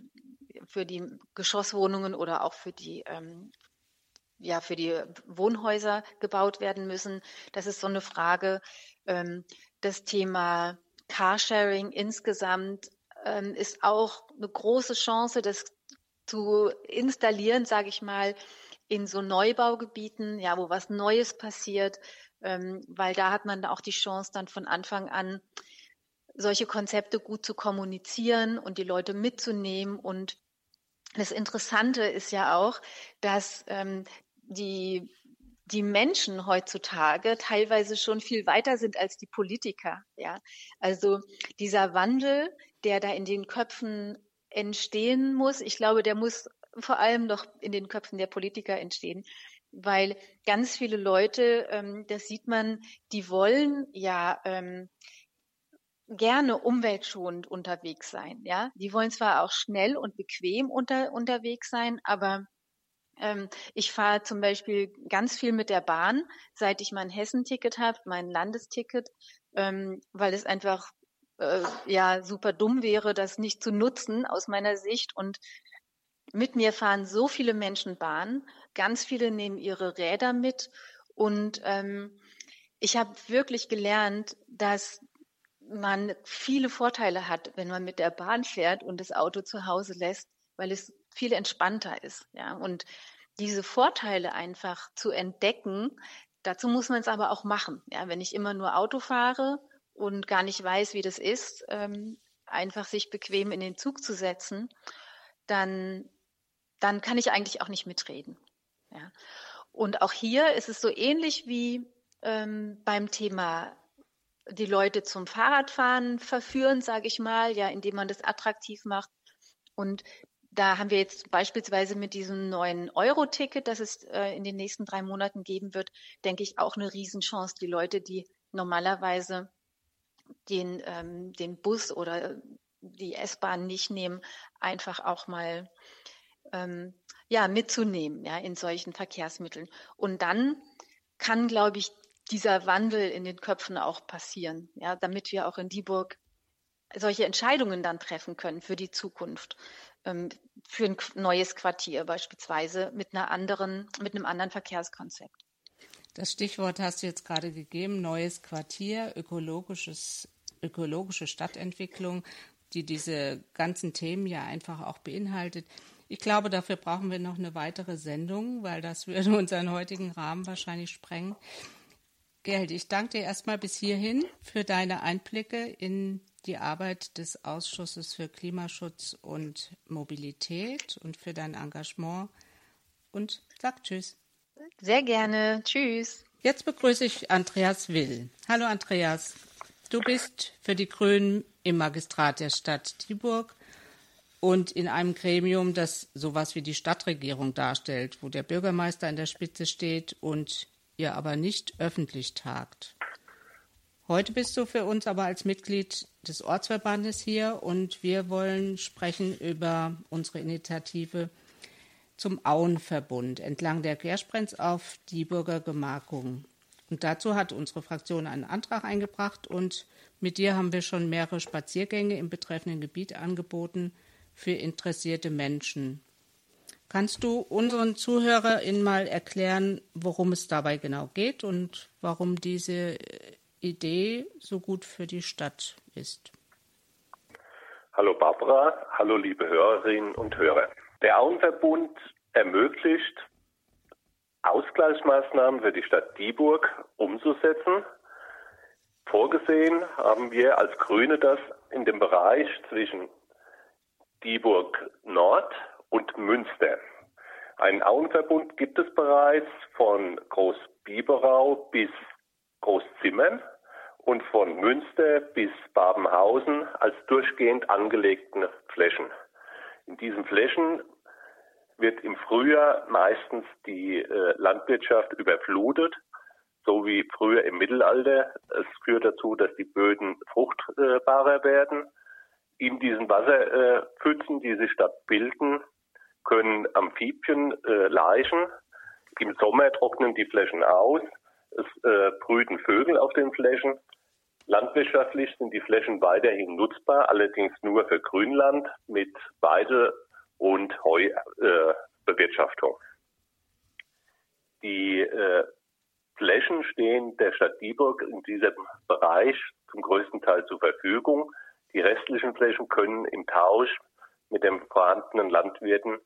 für die Geschosswohnungen oder auch für die ähm, ja für die Wohnhäuser gebaut werden müssen. Das ist so eine Frage. Ähm, das Thema Carsharing insgesamt ähm, ist auch eine große Chance, das zu installieren, sage ich mal, in so Neubaugebieten, ja, wo was Neues passiert, ähm, weil da hat man auch die Chance, dann von Anfang an solche Konzepte gut zu kommunizieren und die Leute mitzunehmen. Und das Interessante ist ja auch, dass ähm, die, die Menschen heutzutage teilweise schon viel weiter sind als die Politiker. Ja, also dieser Wandel, der da in den Köpfen entstehen muss, ich glaube, der muss vor allem noch in den Köpfen der Politiker entstehen, weil ganz viele Leute, ähm, das sieht man, die wollen ja ähm, gerne umweltschonend unterwegs sein. Ja, die wollen zwar auch schnell und bequem unter, unterwegs sein, aber ähm, ich fahre zum Beispiel ganz viel mit der Bahn, seit ich mein Hessenticket habe, mein Landesticket, ähm, weil es einfach äh, ja super dumm wäre, das nicht zu nutzen aus meiner Sicht. Und mit mir fahren so viele Menschen Bahn, ganz viele nehmen ihre Räder mit und ähm, ich habe wirklich gelernt, dass man viele Vorteile hat, wenn man mit der Bahn fährt und das Auto zu Hause lässt, weil es viel entspannter ist. Ja, und diese Vorteile einfach zu entdecken, dazu muss man es aber auch machen. Ja, wenn ich immer nur Auto fahre und gar nicht weiß, wie das ist, ähm, einfach sich bequem in den Zug zu setzen, dann, dann kann ich eigentlich auch nicht mitreden. Ja. Und auch hier ist es so ähnlich wie ähm, beim Thema die Leute zum Fahrradfahren verführen, sage ich mal, ja, indem man das attraktiv macht. Und da haben wir jetzt beispielsweise mit diesem neuen Euro-Ticket, das es äh, in den nächsten drei Monaten geben wird, denke ich auch eine Riesenchance, die Leute, die normalerweise den, ähm, den Bus oder die S-Bahn nicht nehmen, einfach auch mal ähm, ja, mitzunehmen ja, in solchen Verkehrsmitteln. Und dann kann, glaube ich, dieser Wandel in den Köpfen auch passieren, ja, damit wir auch in Dieburg solche Entscheidungen dann treffen können für die Zukunft, ähm, für ein neues Quartier beispielsweise mit einer anderen, mit einem anderen Verkehrskonzept. Das Stichwort hast du jetzt gerade gegeben, neues Quartier, ökologisches, ökologische Stadtentwicklung, die diese ganzen Themen ja einfach auch beinhaltet. Ich glaube, dafür brauchen wir noch eine weitere Sendung, weil das würde unseren heutigen Rahmen wahrscheinlich sprengen. Geld, ich danke dir erstmal bis hierhin für deine Einblicke in die Arbeit des Ausschusses für Klimaschutz und Mobilität und für dein Engagement und sag Tschüss. Sehr gerne. Tschüss. Jetzt begrüße ich Andreas Will. Hallo Andreas. Du bist für die Grünen im Magistrat der Stadt Dieburg und in einem Gremium, das sowas wie die Stadtregierung darstellt, wo der Bürgermeister in der Spitze steht und ihr aber nicht öffentlich tagt. Heute bist du für uns aber als Mitglied des Ortsverbandes hier und wir wollen sprechen über unsere Initiative zum Auenverbund entlang der Gersprenz auf die Bürgergemarkung. Und dazu hat unsere Fraktion einen Antrag eingebracht und mit dir haben wir schon mehrere Spaziergänge im betreffenden Gebiet angeboten für interessierte Menschen. Kannst du unseren ZuhörerInnen mal erklären, worum es dabei genau geht und warum diese Idee so gut für die Stadt ist? Hallo Barbara, hallo liebe Hörerinnen und Hörer. Der Auenverbund ermöglicht, Ausgleichsmaßnahmen für die Stadt Dieburg umzusetzen. Vorgesehen haben wir als Grüne das in dem Bereich zwischen Dieburg Nord und Münster. Einen Auenverbund gibt es bereits von Großbiberau bis Großzimmern und von Münster bis Babenhausen als durchgehend angelegten Flächen. In diesen Flächen wird im Frühjahr meistens die äh, Landwirtschaft überflutet, so wie früher im Mittelalter. Es führt dazu, dass die Böden fruchtbarer werden. In diesen Wasserpfützen, die sich dort bilden, können Amphibien äh, laichen. Im Sommer trocknen die Flächen aus. Es äh, brüten Vögel auf den Flächen. Landwirtschaftlich sind die Flächen weiterhin nutzbar, allerdings nur für Grünland mit Weide- und Heubewirtschaftung. Äh, die äh, Flächen stehen der Stadt Dieburg in diesem Bereich zum größten Teil zur Verfügung. Die restlichen Flächen können im Tausch mit den vorhandenen Landwirten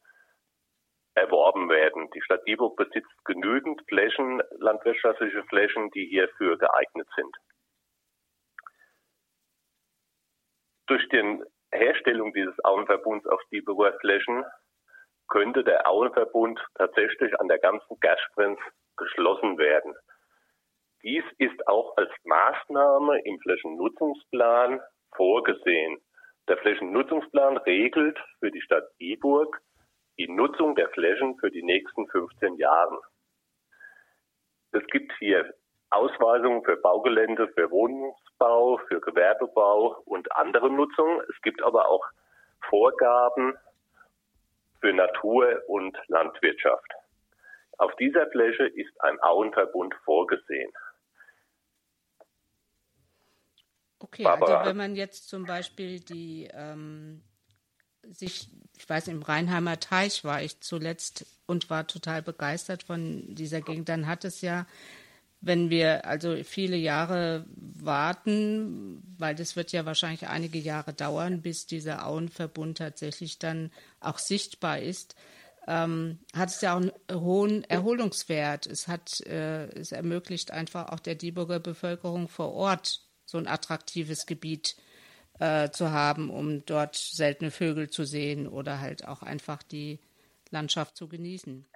erworben werden. Die Stadt Dieburg besitzt genügend Flächen, landwirtschaftliche Flächen, die hierfür geeignet sind. Durch die Herstellung dieses Auenverbunds auf Dieburger Flächen könnte der Auenverbund tatsächlich an der ganzen Gersprenz geschlossen werden. Dies ist auch als Maßnahme im Flächennutzungsplan vorgesehen. Der Flächennutzungsplan regelt für die Stadt Dieburg die Nutzung der Flächen für die nächsten 15 Jahre. Es gibt hier Ausweisungen für Baugelände, für Wohnungs Wohnungsbau, für Gewerbebau und andere Nutzungen. Es gibt aber auch Vorgaben für Natur und Landwirtschaft. Auf dieser Fläche ist ein Auenverbund vorgesehen. Okay, also Barbara. also wenn man jetzt zum Beispiel die ähm, sich, ich weiß, im Rheinheimer Teich war ich zuletzt und war total begeistert von dieser Gegend, dann hat es ja wenn wir also viele Jahre warten, weil das wird ja wahrscheinlich einige Jahre dauern, bis dieser Auenverbund tatsächlich dann auch sichtbar ist, ähm, hat es ja auch einen hohen Erholungswert. Es hat, äh, es ermöglicht einfach auch der Dieburger Bevölkerung vor Ort so ein attraktives Gebiet äh, zu haben, um dort seltene Vögel zu sehen oder halt auch einfach die Landschaft zu genießen.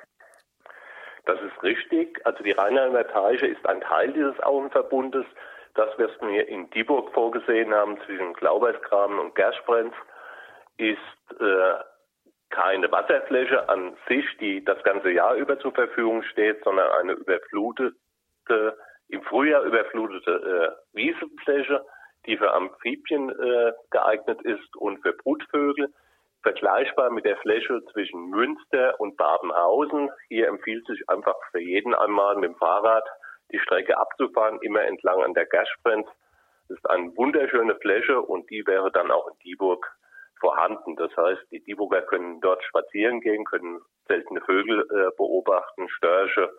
Das ist richtig. Also die Rheinheimer Teiche ist ein Teil dieses Auenverbundes. Das, was wir in Dieburg vorgesehen haben zwischen Glaubersgraben und Gersprenz, ist äh, keine Wasserfläche an sich, die das ganze Jahr über zur Verfügung steht, sondern eine überflutete, im Frühjahr überflutete äh, Wiesenfläche, die für Amphibien äh, geeignet ist und für Brutvögel vergleichbar mit der Fläche zwischen Münster und Babenhausen. Hier empfiehlt sich einfach für jeden einmal mit dem Fahrrad die Strecke abzufahren, immer entlang an der Gersprenz. Das ist eine wunderschöne Fläche und die wäre dann auch in Dieburg vorhanden. Das heißt, die Dieburger können dort spazieren gehen, können seltene Vögel äh, beobachten, Störche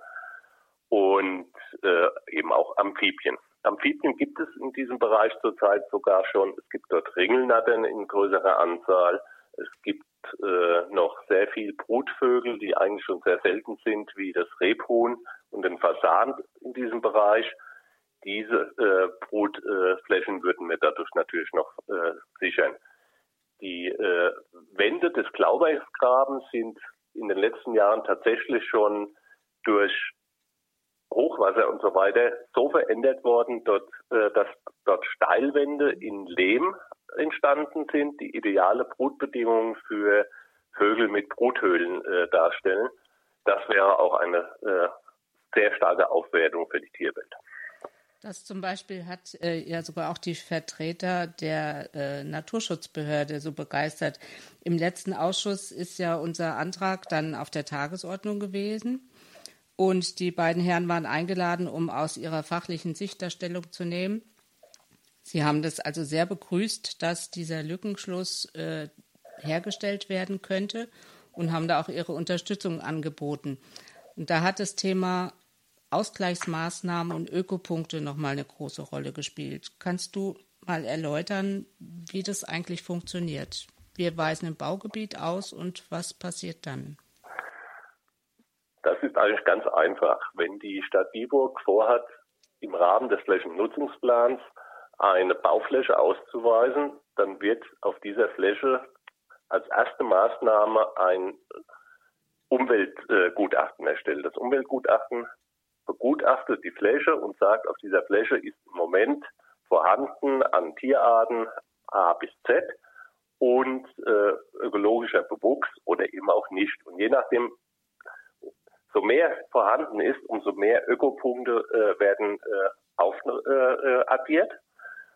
und äh, eben auch Amphibien. Amphibien gibt es in diesem Bereich zurzeit sogar schon. Es gibt dort Ringelnattern in größerer Anzahl. Es gibt äh, noch sehr viel Brutvögel, die eigentlich schon sehr selten sind, wie das Rebhuhn und den Fasan in diesem Bereich. Diese äh, Brutflächen würden wir dadurch natürlich noch äh, sichern. Die äh, Wände des Glaubersgrabens sind in den letzten Jahren tatsächlich schon durch Hochwasser und so weiter so verändert worden, dort, äh, dass dort Steilwände in Lehm entstanden sind, die ideale Brutbedingungen für Vögel mit Bruthöhlen äh, darstellen. Das wäre auch eine äh, sehr starke Aufwertung für die Tierwelt. Das zum Beispiel hat äh, ja sogar auch die Vertreter der äh, Naturschutzbehörde so begeistert. Im letzten Ausschuss ist ja unser Antrag dann auf der Tagesordnung gewesen. Und die beiden Herren waren eingeladen, um aus ihrer fachlichen Sicht der Stellung zu nehmen. Sie haben das also sehr begrüßt, dass dieser Lückenschluss äh, hergestellt werden könnte und haben da auch ihre Unterstützung angeboten. Und da hat das Thema Ausgleichsmaßnahmen und Ökopunkte nochmal eine große Rolle gespielt. Kannst du mal erläutern, wie das eigentlich funktioniert? Wir weisen ein Baugebiet aus und was passiert dann? Das ist eigentlich ganz einfach. Wenn die Stadt Dieburg vorhat, im Rahmen des Flächennutzungsplans eine Baufläche auszuweisen, dann wird auf dieser Fläche als erste Maßnahme ein Umweltgutachten erstellt. Das Umweltgutachten begutachtet die Fläche und sagt, auf dieser Fläche ist im Moment vorhanden an Tierarten A bis Z und äh, ökologischer Bewuchs oder eben auch nicht. Und je nachdem, so mehr vorhanden ist, umso mehr Ökopunkte äh, werden äh, aufaddiert. Äh,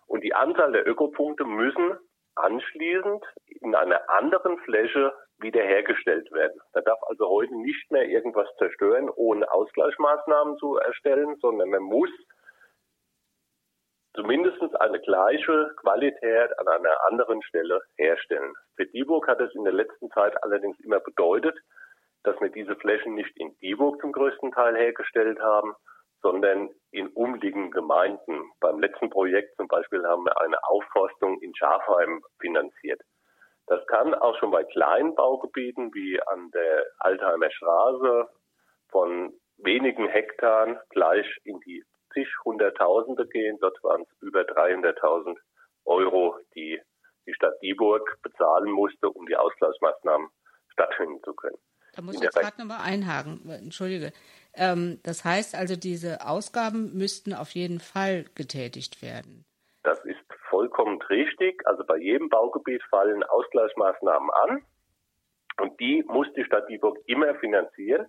und die Anzahl der Ökopunkte müssen anschließend in einer anderen Fläche wiederhergestellt werden. Da darf also heute nicht mehr irgendwas zerstören, ohne Ausgleichsmaßnahmen zu erstellen, sondern man muss zumindest eine gleiche Qualität an einer anderen Stelle herstellen. Für Dieburg hat es in der letzten Zeit allerdings immer bedeutet, dass wir diese Flächen nicht in Dieburg zum größten Teil hergestellt haben, sondern in umliegenden Gemeinden. Beim letzten Projekt zum Beispiel haben wir eine Aufforstung in Schafheim finanziert. Das kann auch schon bei kleinen Baugebieten wie an der Altheimer Straße von wenigen Hektaren gleich in die zig Hunderttausende gehen. Dort waren es über 300.000 Euro, die die Stadt Dieburg bezahlen musste, um die Ausgleichsmaßnahmen stattfinden zu können. Da muss ich jetzt gerade nochmal einhaken. Entschuldige. Ähm, das heißt also, diese Ausgaben müssten auf jeden Fall getätigt werden. Das ist vollkommen richtig. Also bei jedem Baugebiet fallen Ausgleichsmaßnahmen an und die muss die Stadt Dieburg immer finanzieren.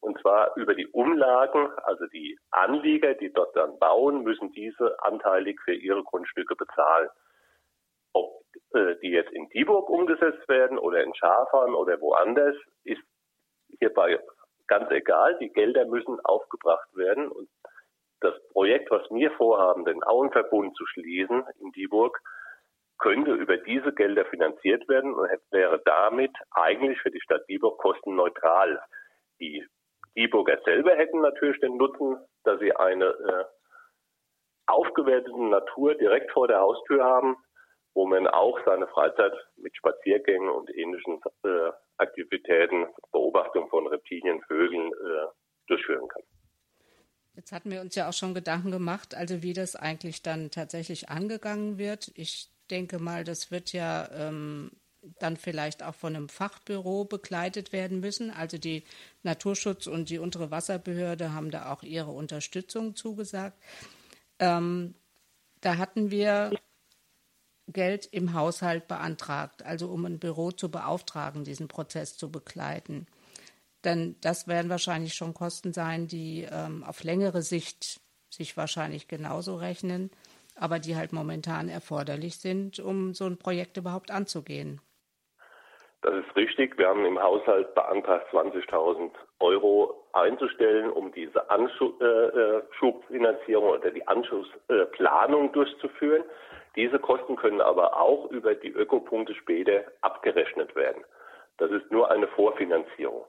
Und zwar über die Umlagen, also die Anlieger, die dort dann bauen, müssen diese anteilig für ihre Grundstücke bezahlen. Ob äh, die jetzt in Dieburg umgesetzt werden oder in Schafern oder woanders, ist hierbei ganz egal. Die Gelder müssen aufgebracht werden. Und das Projekt, was wir vorhaben, den Auenverbund zu schließen in Dieburg, könnte über diese Gelder finanziert werden und wäre damit eigentlich für die Stadt Dieburg kostenneutral. Die E-Booker selber hätten natürlich den Nutzen, dass sie eine äh, aufgewertete Natur direkt vor der Haustür haben, wo man auch seine Freizeit mit Spaziergängen und ähnlichen äh, Aktivitäten, Beobachtung von Reptilien, Vögeln äh, durchführen kann. Jetzt hatten wir uns ja auch schon Gedanken gemacht, also wie das eigentlich dann tatsächlich angegangen wird. Ich denke mal, das wird ja ähm, dann vielleicht auch von einem Fachbüro begleitet werden müssen. Also die Naturschutz und die untere Wasserbehörde haben da auch ihre Unterstützung zugesagt. Ähm, da hatten wir Geld im Haushalt beantragt, also um ein Büro zu beauftragen, diesen Prozess zu begleiten. Denn das werden wahrscheinlich schon Kosten sein, die ähm, auf längere Sicht sich wahrscheinlich genauso rechnen, aber die halt momentan erforderlich sind, um so ein Projekt überhaupt anzugehen. Das ist richtig. Wir haben im Haushalt beantragt, 20.000 Euro einzustellen, um diese Anschubfinanzierung äh, oder die Anschlussplanung durchzuführen. Diese Kosten können aber auch über die Ökopunkte später abgerechnet werden. Das ist nur eine Vorfinanzierung.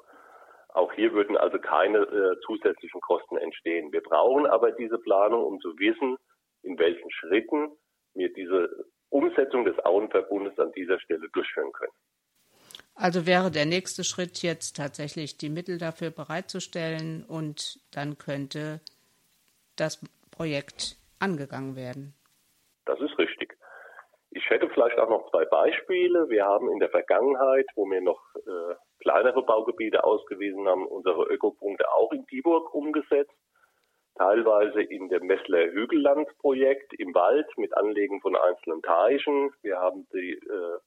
Auch hier würden also keine äh, zusätzlichen Kosten entstehen. Wir brauchen aber diese Planung, um zu wissen, in welchen Schritten wir diese Umsetzung des Auenverbundes an dieser Stelle durchführen können. Also wäre der nächste Schritt jetzt tatsächlich die Mittel dafür bereitzustellen und dann könnte das Projekt angegangen werden. Das ist richtig. Hätte vielleicht auch noch zwei Beispiele. Wir haben in der Vergangenheit, wo wir noch äh, kleinere Baugebiete ausgewiesen haben, unsere Ökopunkte auch in Dieburg umgesetzt. Teilweise in dem Messler Hügelland-Projekt im Wald mit Anlegen von einzelnen Teichen. Wir haben die äh,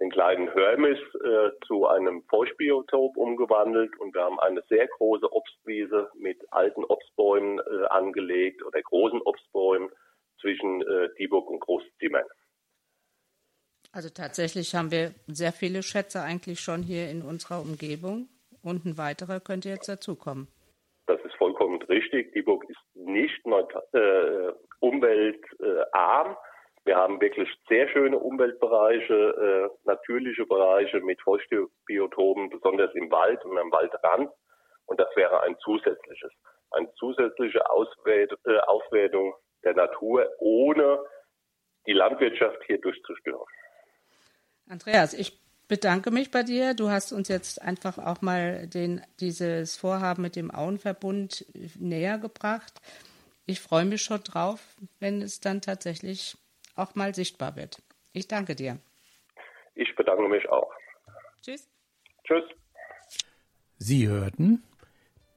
den kleinen Hörmis äh, zu einem Feuchtbiotop umgewandelt und wir haben eine sehr große Obstwiese mit alten Obstbäumen äh, angelegt oder großen Obstbäumen zwischen äh, Dieburg und Großzimmern. Also tatsächlich haben wir sehr viele Schätze eigentlich schon hier in unserer Umgebung und ein weiterer könnte jetzt dazukommen. Das ist vollkommen richtig. Dieburg ist nicht äh, umweltarm. Wir haben wirklich sehr schöne Umweltbereiche, äh, natürliche Bereiche mit Feuchtbiotopen, besonders im Wald und am Waldrand. Und das wäre ein zusätzliches, eine zusätzliche Auswert, äh, Aufwertung der Natur, ohne die Landwirtschaft hier durchzustören. Andreas, ich bedanke mich bei dir. Du hast uns jetzt einfach auch mal den, dieses Vorhaben mit dem Auenverbund näher gebracht. Ich freue mich schon drauf, wenn es dann tatsächlich auch mal sichtbar wird. Ich danke dir. Ich bedanke mich auch. Tschüss. Tschüss. Sie hörten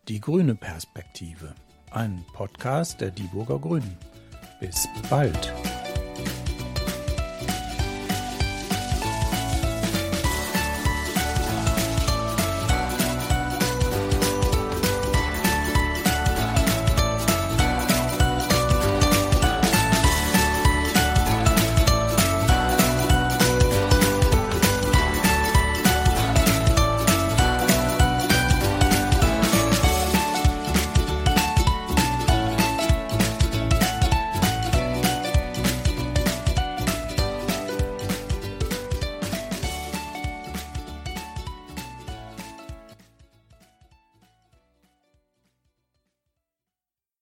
die grüne Perspektive, ein Podcast der Dieburger Grünen. Bis bald.